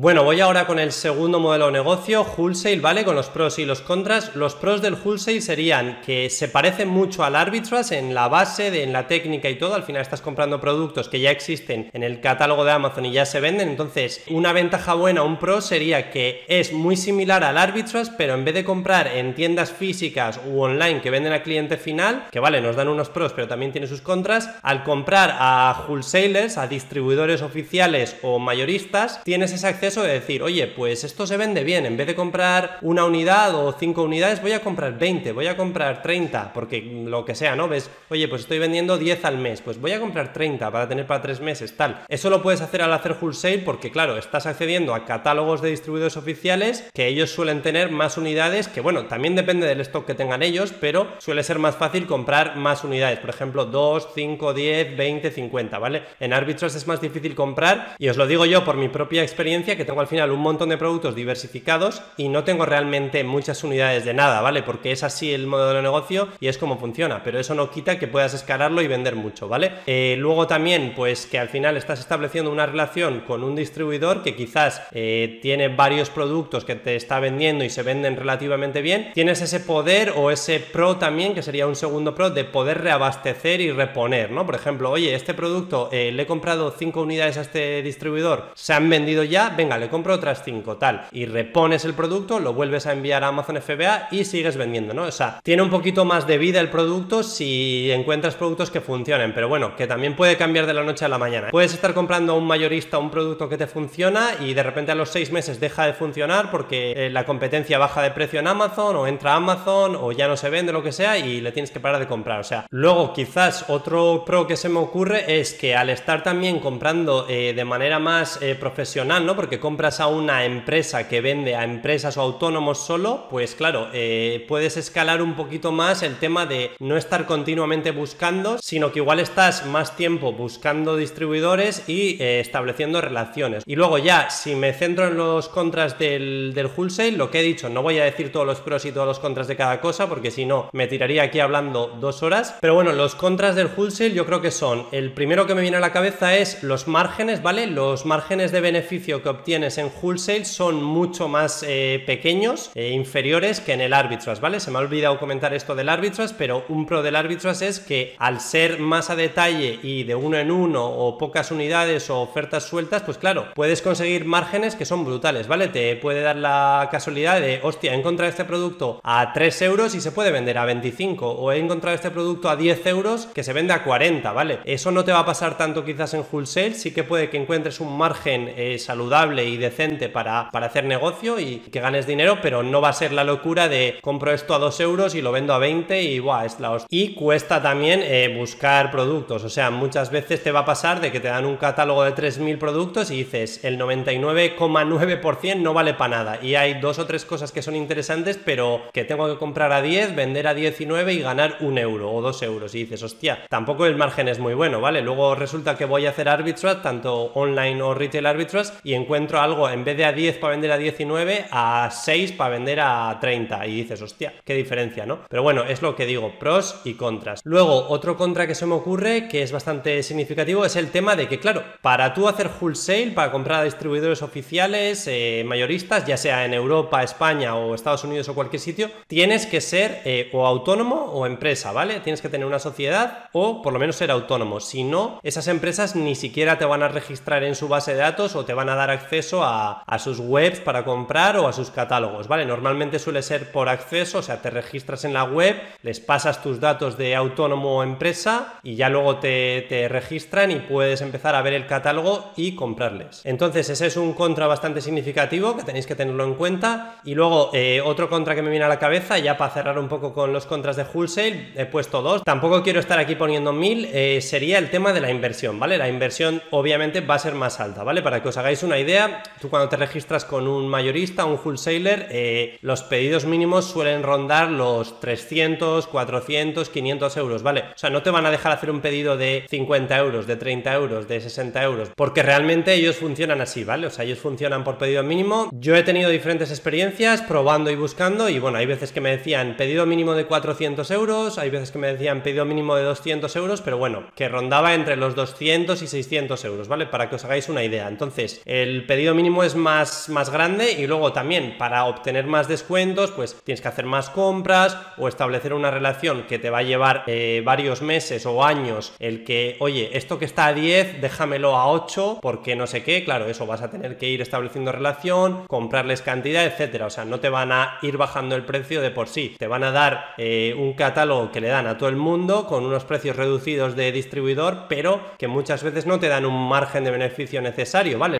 Bueno, voy ahora con el segundo modelo de negocio, wholesale, ¿vale? Con los pros y los contras. Los pros del wholesale serían que se parece mucho al arbitrage en la base, de, en la técnica y todo. Al final estás comprando productos que ya existen en el catálogo de Amazon y ya se venden. Entonces, una ventaja buena, un pro sería que es muy similar al arbitrage, pero en vez de comprar en tiendas físicas u online que venden a cliente final, que vale, nos dan unos pros, pero también tiene sus contras, al comprar a wholesalers, a distribuidores oficiales o mayoristas, tienes ese acceso de decir, oye, pues esto se vende bien, en vez de comprar una unidad o cinco unidades, voy a comprar 20, voy a comprar 30, porque lo que sea, ¿no? Ves, oye, pues estoy vendiendo 10 al mes, pues voy a comprar 30 para tener para tres meses, tal. Eso lo puedes hacer al hacer wholesale porque, claro, estás accediendo a catálogos de distribuidores oficiales que ellos suelen tener más unidades, que bueno, también depende del stock que tengan ellos, pero suele ser más fácil comprar más unidades, por ejemplo, 2, 5, 10, 20, 50, ¿vale? En árbitros es más difícil comprar y os lo digo yo por mi propia experiencia tengo al final un montón de productos diversificados y no tengo realmente muchas unidades de nada, ¿vale? Porque es así el modelo de negocio y es como funciona, pero eso no quita que puedas escalarlo y vender mucho, ¿vale? Eh, luego también, pues que al final estás estableciendo una relación con un distribuidor que quizás eh, tiene varios productos que te está vendiendo y se venden relativamente bien, tienes ese poder o ese pro también, que sería un segundo pro, de poder reabastecer y reponer, ¿no? Por ejemplo, oye, este producto eh, le he comprado 5 unidades a este distribuidor, se han vendido ya, venga, le compro otras 5, tal, y repones el producto, lo vuelves a enviar a Amazon FBA y sigues vendiendo, ¿no? O sea, tiene un poquito más de vida el producto si encuentras productos que funcionen, pero bueno, que también puede cambiar de la noche a la mañana. Puedes estar comprando a un mayorista un producto que te funciona y de repente a los 6 meses deja de funcionar porque eh, la competencia baja de precio en Amazon o entra a Amazon o ya no se vende, lo que sea, y le tienes que parar de comprar. O sea, luego quizás otro pro que se me ocurre es que al estar también comprando eh, de manera más eh, profesional, ¿no? Porque compras a una empresa que vende a empresas o autónomos solo, pues claro, eh, puedes escalar un poquito más el tema de no estar continuamente buscando, sino que igual estás más tiempo buscando distribuidores y eh, estableciendo relaciones. Y luego ya, si me centro en los contras del, del wholesale, lo que he dicho, no voy a decir todos los pros y todos los contras de cada cosa, porque si no, me tiraría aquí hablando dos horas. Pero bueno, los contras del wholesale yo creo que son, el primero que me viene a la cabeza es los márgenes, ¿vale? Los márgenes de beneficio que obtienes tienes en wholesale son mucho más eh, pequeños, e inferiores que en el arbitrage, ¿vale? Se me ha olvidado comentar esto del arbitrage, pero un pro del arbitrage es que al ser más a detalle y de uno en uno o pocas unidades o ofertas sueltas, pues claro, puedes conseguir márgenes que son brutales, ¿vale? Te puede dar la casualidad de, hostia, he encontrado este producto a 3 euros y se puede vender a 25, o he encontrado este producto a 10 euros que se vende a 40, ¿vale? Eso no te va a pasar tanto quizás en wholesale, sí que puede que encuentres un margen eh, saludable y decente para, para hacer negocio y que ganes dinero, pero no va a ser la locura de compro esto a 2 euros y lo vendo a 20 y buah, es la hostia. Y cuesta también eh, buscar productos, o sea, muchas veces te va a pasar de que te dan un catálogo de 3.000 productos y dices el 99,9% no vale para nada y hay dos o tres cosas que son interesantes, pero que tengo que comprar a 10, vender a 19 y ganar un euro o 2 euros y dices, hostia, tampoco el margen es muy bueno, ¿vale? Luego resulta que voy a hacer arbitrage, tanto online o retail arbitrage, y encuentro algo en vez de a 10 para vender a 19, a 6 para vender a 30. Y dices, hostia, qué diferencia, ¿no? Pero bueno, es lo que digo, pros y contras. Luego, otro contra que se me ocurre, que es bastante significativo, es el tema de que, claro, para tú hacer wholesale, para comprar a distribuidores oficiales, eh, mayoristas, ya sea en Europa, España o Estados Unidos o cualquier sitio, tienes que ser eh, o autónomo o empresa, ¿vale? Tienes que tener una sociedad o por lo menos ser autónomo. Si no, esas empresas ni siquiera te van a registrar en su base de datos o te van a dar acceso a, sus webs para comprar o a sus catálogos, ¿vale? Normalmente suele ser por acceso, o sea, te registras en la web, les pasas tus datos de autónomo o empresa y ya luego te, registran y puedes empezar a ver el catálogo y comprarles. Entonces, ese es un contra bastante significativo que tenéis que tenerlo en cuenta. Y luego, eh, otro contra que me viene a la cabeza, ya para cerrar un poco con los contras de wholesale, he puesto dos. Tampoco quiero estar aquí poniendo mil, eh, sería el tema de la inversión, ¿vale? La inversión obviamente va a ser más alta, ¿vale? Para que os hagáis una idea, tú cuando te registras con un mayorista, un wholesaler, eh, los pedidos mínimos suelen rondar los 300, 400, 500 euros, ¿vale? O sea, no te van a dejar hacer un pedido de 50 euros, de 30 euros, de 60 euros, porque realmente ellos funcionan así, ¿vale? O sea, ellos funcionan por pedido mínimo. Yo he tenido diferentes experiencias probando y buscando y bueno, hay veces que me decían pedido mínimo de 400 euros, hay veces que me decían pedido mínimo de 200 euros, pero bueno, que rondaba entre los 200 y 600 euros, ¿vale? Para que os hagáis una idea. Entonces, el pedido mínimo es más, más grande y luego también para obtener más descuentos, pues tienes que hacer más compras o establecer una relación que te va a llevar eh, varios meses o años el que, oye, esto que está a 10, déjamelo a 8 porque no sé qué, claro, eso vas a tener que ir estableciendo relación, comprarles cantidad, etcétera. O sea, no te van a ir bajando el precio de por sí, te van a dar eh, un catálogo que le dan a todo el mundo con unos precios reducidos de distribuidor, pero que muchas veces no te dan un margen de beneficio necesario, ¿vale?